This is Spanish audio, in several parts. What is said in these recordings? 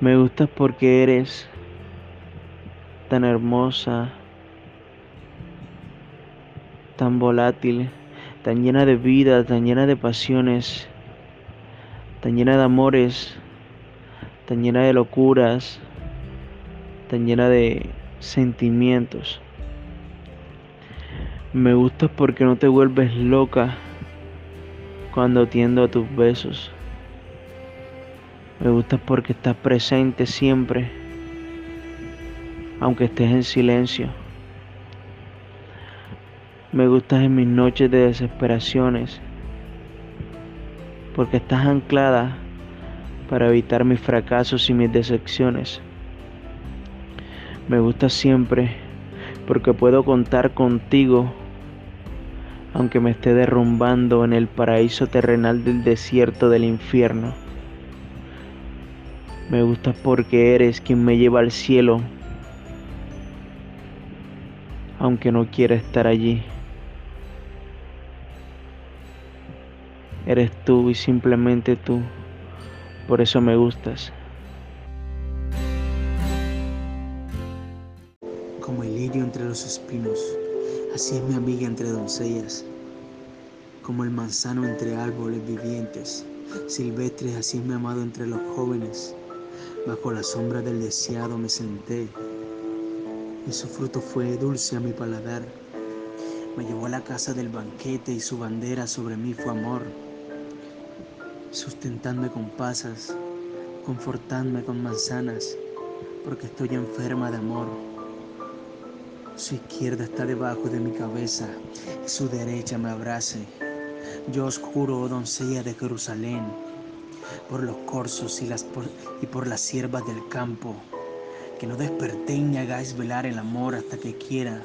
Me gustas porque eres tan hermosa, tan volátil, tan llena de vida, tan llena de pasiones, tan llena de amores, tan llena de locuras, tan llena de sentimientos. Me gustas porque no te vuelves loca cuando tiendo a tus besos. Me gustas porque estás presente siempre, aunque estés en silencio. Me gustas en mis noches de desesperaciones, porque estás anclada para evitar mis fracasos y mis decepciones. Me gustas siempre porque puedo contar contigo aunque me esté derrumbando en el paraíso terrenal del desierto del infierno. Me gustas porque eres quien me lleva al cielo, aunque no quiera estar allí. Eres tú y simplemente tú, por eso me gustas. Como el lirio entre los espinos, así es mi amiga entre doncellas. Como el manzano entre árboles vivientes, silvestres, así es mi amado entre los jóvenes. Bajo la sombra del deseado me senté, y su fruto fue dulce a mi paladar. Me llevó a la casa del banquete y su bandera sobre mí fue amor, sustentándome con pasas, confortándome con manzanas, porque estoy enferma de amor. Su izquierda está debajo de mi cabeza y su derecha me abrace. Yo os juro, oh doncella de Jerusalén, por los corzos y, las por, y por las siervas del campo, que no despertéis ni hagáis velar el amor hasta que quiera.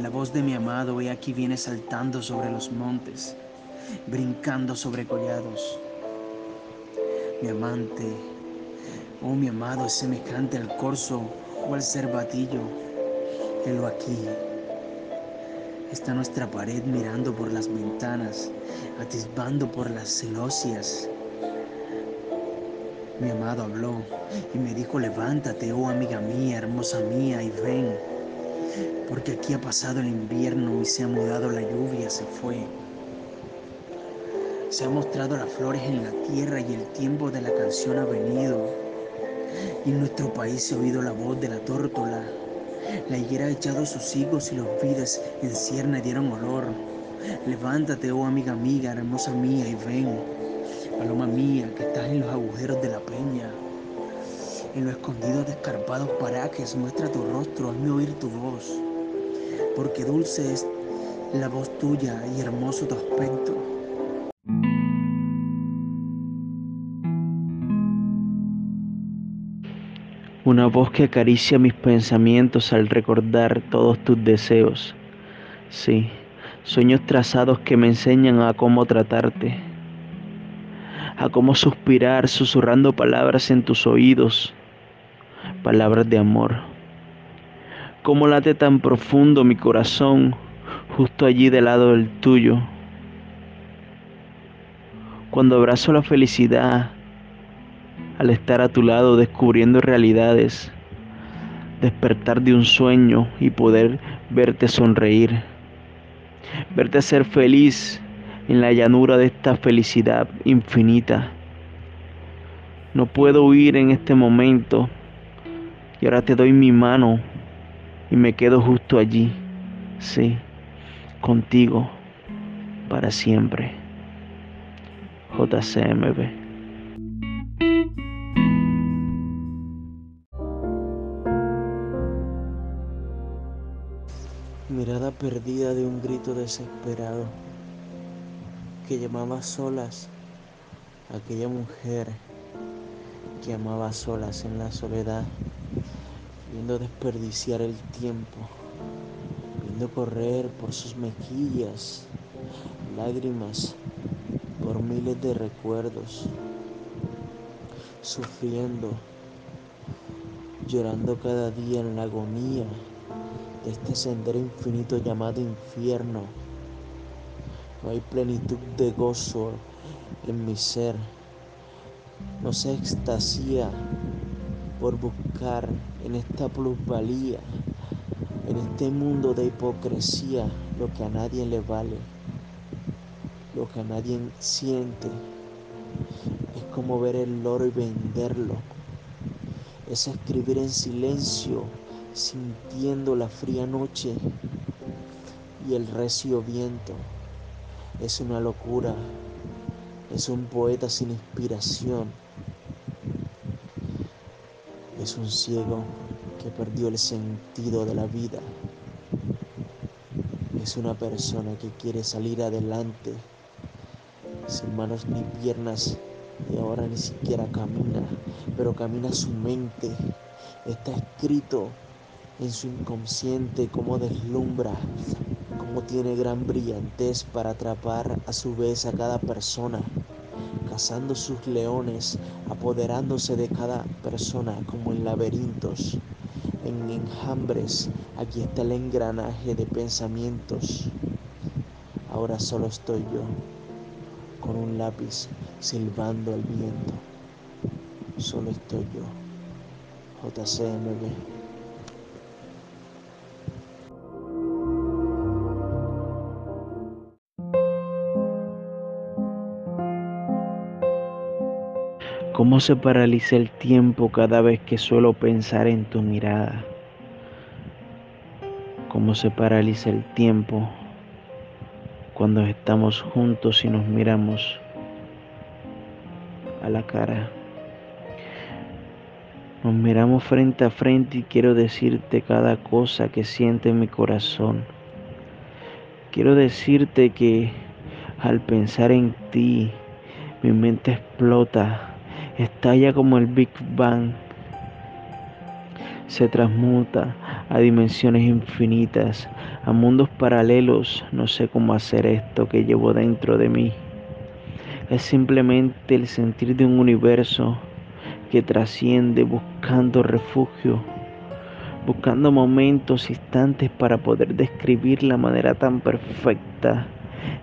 La voz de mi amado, he aquí viene saltando sobre los montes, brincando sobre collados. Mi amante, oh mi amado, es semejante al corzo o al cervatillo. Helo aquí. Está nuestra pared mirando por las ventanas, atisbando por las celosias. Mi amado habló y me dijo, levántate, oh amiga mía, hermosa mía, y ven, porque aquí ha pasado el invierno y se ha mudado la lluvia, se fue. Se han mostrado las flores en la tierra y el tiempo de la canción ha venido. Y en nuestro país se ha oído la voz de la tórtola. La higuera ha echado sus higos y los vides en cierna dieron olor. Levántate, oh amiga amiga, hermosa mía, y ven. Paloma mía, que estás en los agujeros de la peña. En los escondidos de escarpados parajes, muestra tu rostro, hazme oír tu voz. Porque dulce es la voz tuya y hermoso tu aspecto. Una voz que acaricia mis pensamientos al recordar todos tus deseos. Sí, sueños trazados que me enseñan a cómo tratarte, a cómo suspirar susurrando palabras en tus oídos, palabras de amor. Cómo late tan profundo mi corazón justo allí del lado del tuyo. Cuando abrazo la felicidad, al estar a tu lado descubriendo realidades, despertar de un sueño y poder verte sonreír, verte ser feliz en la llanura de esta felicidad infinita. No puedo huir en este momento y ahora te doy mi mano y me quedo justo allí, sí, contigo para siempre. JCMB. De un grito desesperado que llamaba solas a aquella mujer que amaba solas en la soledad, viendo desperdiciar el tiempo, viendo correr por sus mejillas lágrimas por miles de recuerdos, sufriendo, llorando cada día en la agonía este sendero infinito llamado infierno. No hay plenitud de gozo en mi ser. no se extasía por buscar en esta plusvalía, en este mundo de hipocresía, lo que a nadie le vale, lo que a nadie siente. Es como ver el oro y venderlo. Es escribir en silencio, sintiendo la fría noche y el recio viento. Es una locura. Es un poeta sin inspiración. Es un ciego que perdió el sentido de la vida. Es una persona que quiere salir adelante sin manos ni piernas y ahora ni siquiera camina, pero camina su mente. Está escrito en su inconsciente cómo deslumbra, cómo tiene gran brillantez para atrapar a su vez a cada persona, cazando sus leones, apoderándose de cada persona como en laberintos, en enjambres. Aquí está el engranaje de pensamientos. Ahora solo estoy yo con un lápiz silbando al viento. Solo estoy yo, JCMB. ¿Cómo se paraliza el tiempo cada vez que suelo pensar en tu mirada? ¿Cómo se paraliza el tiempo cuando estamos juntos y nos miramos a la cara. Nos miramos frente a frente y quiero decirte cada cosa que siente en mi corazón. Quiero decirte que al pensar en ti, mi mente explota, estalla como el Big Bang, se transmuta a dimensiones infinitas, a mundos paralelos. No sé cómo hacer esto que llevo dentro de mí. Es simplemente el sentir de un universo que trasciende buscando refugio, buscando momentos, instantes para poder describir la manera tan perfecta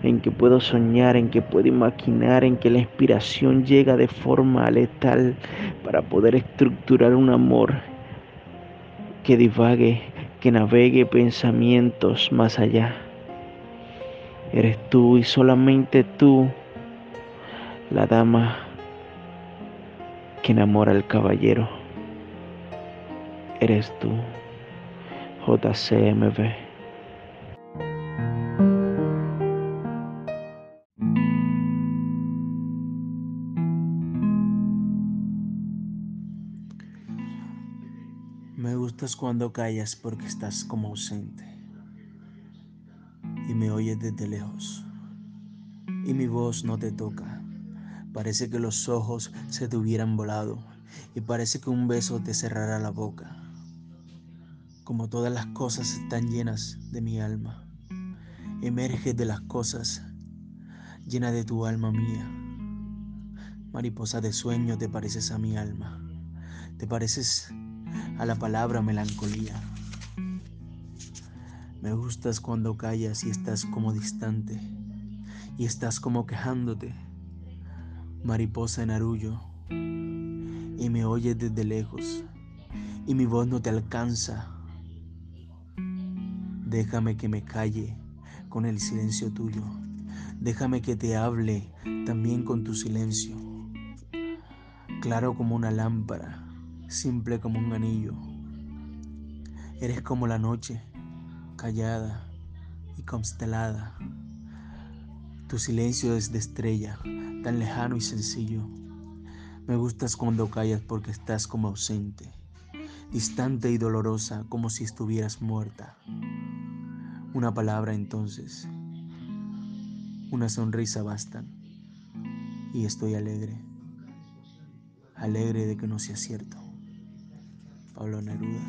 en que puedo soñar, en que puedo imaginar, en que la inspiración llega de forma letal para poder estructurar un amor que divague, que navegue pensamientos más allá. Eres tú y solamente tú, la dama que enamora al caballero. Eres tú, JCMB. Cuando callas porque estás como ausente y me oyes desde lejos y mi voz no te toca. Parece que los ojos se te hubieran volado y parece que un beso te cerrará la boca. Como todas las cosas están llenas de mi alma, emerges de las cosas llena de tu alma mía. Mariposa de sueño te pareces a mi alma, te pareces a la palabra melancolía. Me gustas cuando callas y estás como distante y estás como quejándote, mariposa en arullo, y me oyes desde lejos y mi voz no te alcanza. Déjame que me calle con el silencio tuyo. Déjame que te hable también con tu silencio. Claro como una lámpara simple como un anillo. Eres como la noche, callada y constelada. Tu silencio es de estrella, tan lejano y sencillo. Me gustas cuando callas porque estás como ausente, distante y dolorosa, como si estuvieras muerta. Una palabra entonces, una sonrisa bastan, y estoy alegre, alegre de que no sea cierto. Pablo Neruda.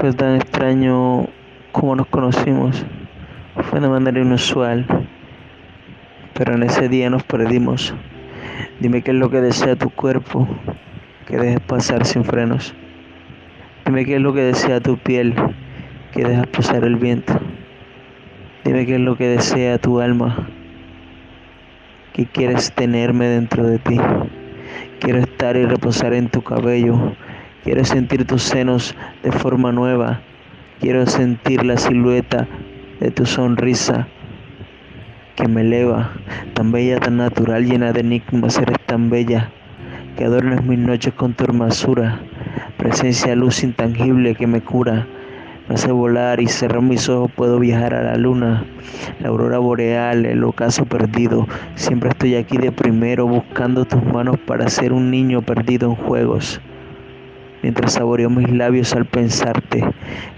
Fue tan extraño como nos conocimos. Fue de manera inusual. Pero en ese día nos perdimos. Dime qué es lo que desea tu cuerpo que dejes pasar sin frenos. Dime qué es lo que desea tu piel que dejas pasar el viento. Dime qué es lo que desea tu alma, que quieres tenerme dentro de ti. Quiero estar y reposar en tu cabello. Quiero sentir tus senos de forma nueva. Quiero sentir la silueta de tu sonrisa que me eleva, tan bella, tan natural, llena de enigmas, eres tan bella, que adornas mis noches con tu hermosura, presencia luz intangible que me cura, me hace volar y cerrar mis ojos puedo viajar a la luna, la aurora boreal, el ocaso perdido. Siempre estoy aquí de primero buscando tus manos para ser un niño perdido en juegos. Mientras saboreo mis labios al pensarte,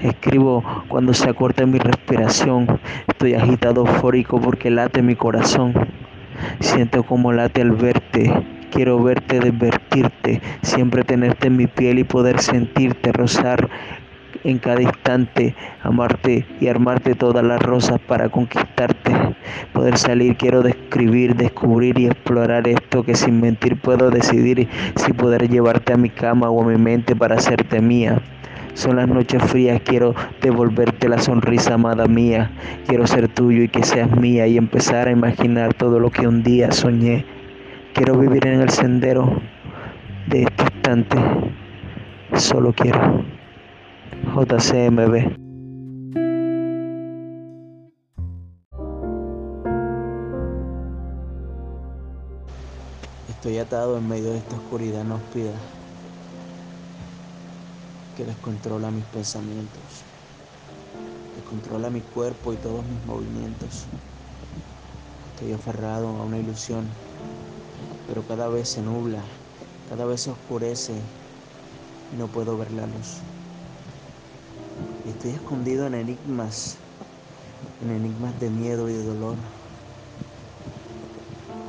escribo cuando se acorta mi respiración. Estoy agitado, eufórico porque late mi corazón. Siento como late al verte, quiero verte, desvertirte, siempre tenerte en mi piel y poder sentirte rozar en cada instante, amarte y armarte todas las rosas para conquistarte. Poder salir, quiero describir, descubrir y explorar esto que sin mentir puedo decidir si poder llevarte a mi cama o a mi mente para hacerte mía. Son las noches frías, quiero devolverte la sonrisa, amada mía. Quiero ser tuyo y que seas mía y empezar a imaginar todo lo que un día soñé. Quiero vivir en el sendero de este instante. Solo quiero. JCMB. Estoy atado en medio de esta oscuridad no pida que descontrola mis pensamientos, descontrola mi cuerpo y todos mis movimientos. Estoy aferrado a una ilusión, pero cada vez se nubla, cada vez se oscurece y no puedo ver la luz. Estoy escondido en enigmas, en enigmas de miedo y de dolor.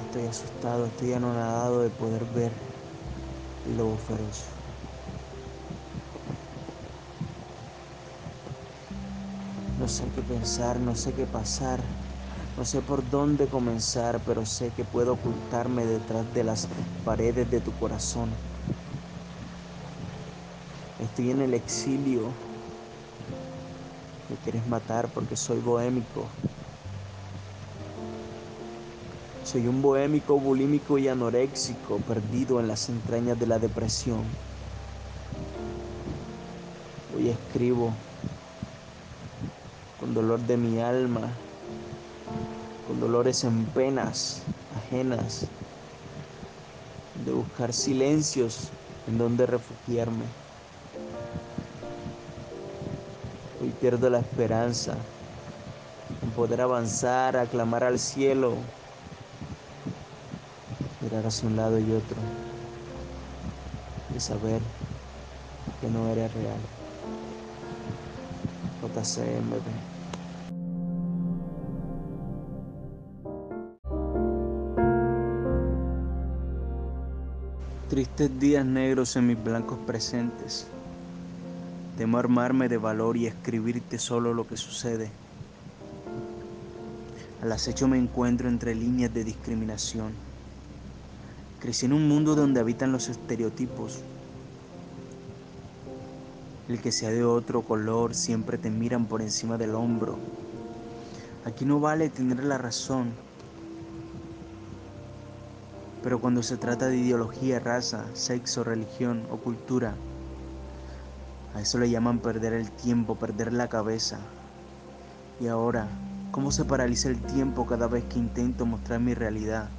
Estoy asustado, estoy anonadado de poder ver el lobo feroz. No sé qué pensar, no sé qué pasar, no sé por dónde comenzar, pero sé que puedo ocultarme detrás de las paredes de tu corazón. Estoy en el exilio quieres matar porque soy bohémico. Soy un bohémico, bulímico y anoréxico, perdido en las entrañas de la depresión. Hoy escribo con dolor de mi alma, con dolores en penas ajenas, de buscar silencios en donde refugiarme. Pierdo la esperanza en poder avanzar, aclamar al cielo, mirar hacia un lado y otro y saber que no eres real. JCMB. Tristes días negros en mis blancos presentes Temo armarme de valor y escribirte solo lo que sucede. Al acecho me encuentro entre líneas de discriminación. Crecí en un mundo donde habitan los estereotipos. El que sea de otro color siempre te miran por encima del hombro. Aquí no vale tener la razón. Pero cuando se trata de ideología, raza, sexo, religión o cultura, a eso le llaman perder el tiempo, perder la cabeza. Y ahora, ¿cómo se paraliza el tiempo cada vez que intento mostrar mi realidad?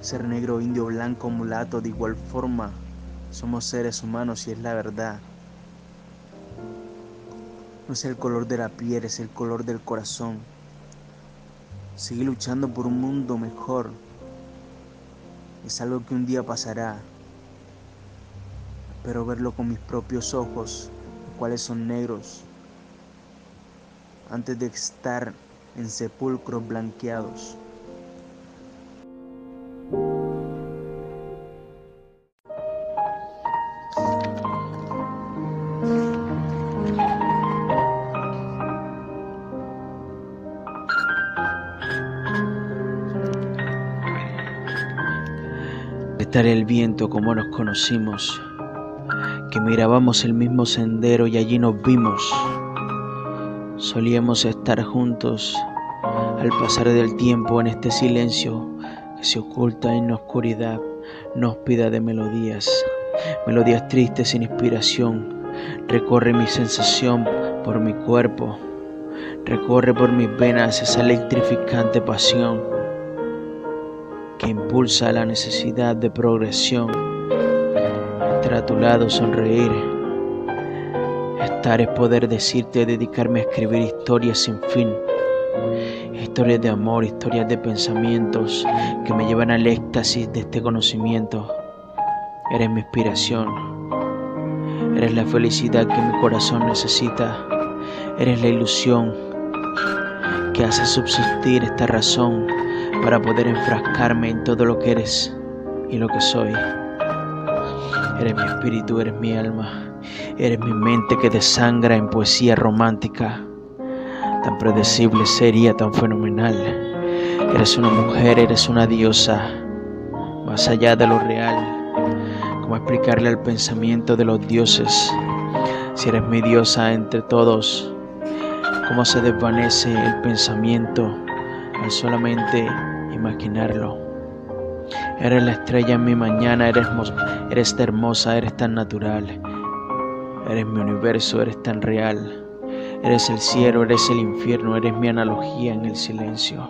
Ser negro, indio, blanco, mulato, de igual forma, somos seres humanos y es la verdad. No es el color de la piel, es el color del corazón. Sigue luchando por un mundo mejor. Es algo que un día pasará pero verlo con mis propios ojos, cuáles son negros, antes de estar en sepulcros blanqueados. Estaré el viento como nos conocimos que mirábamos el mismo sendero y allí nos vimos. Solíamos estar juntos al pasar del tiempo en este silencio que se oculta en la oscuridad, nos pida de melodías, melodías tristes sin inspiración. Recorre mi sensación por mi cuerpo, recorre por mis venas esa electrificante pasión que impulsa la necesidad de progresión. Estar a tu lado, sonreír. Estar es poder decirte, dedicarme a escribir historias sin fin. Historias de amor, historias de pensamientos que me llevan al éxtasis de este conocimiento. Eres mi inspiración. Eres la felicidad que mi corazón necesita. Eres la ilusión que hace subsistir esta razón para poder enfrascarme en todo lo que eres y lo que soy. Eres mi espíritu, eres mi alma, eres mi mente que desangra en poesía romántica, tan predecible, seria, tan fenomenal. Eres una mujer, eres una diosa, más allá de lo real. ¿Cómo explicarle al pensamiento de los dioses si eres mi diosa entre todos? ¿Cómo se desvanece el pensamiento al solamente imaginarlo. Eres la estrella en mi mañana, eres, eres hermosa, eres tan natural. Eres mi universo, eres tan real. Eres el cielo, eres el infierno, eres mi analogía en el silencio.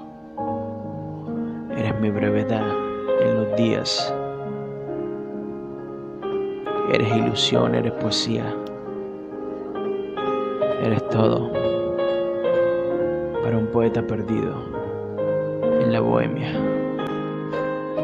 Eres mi brevedad en los días. Eres ilusión, eres poesía. Eres todo para un poeta perdido en la bohemia.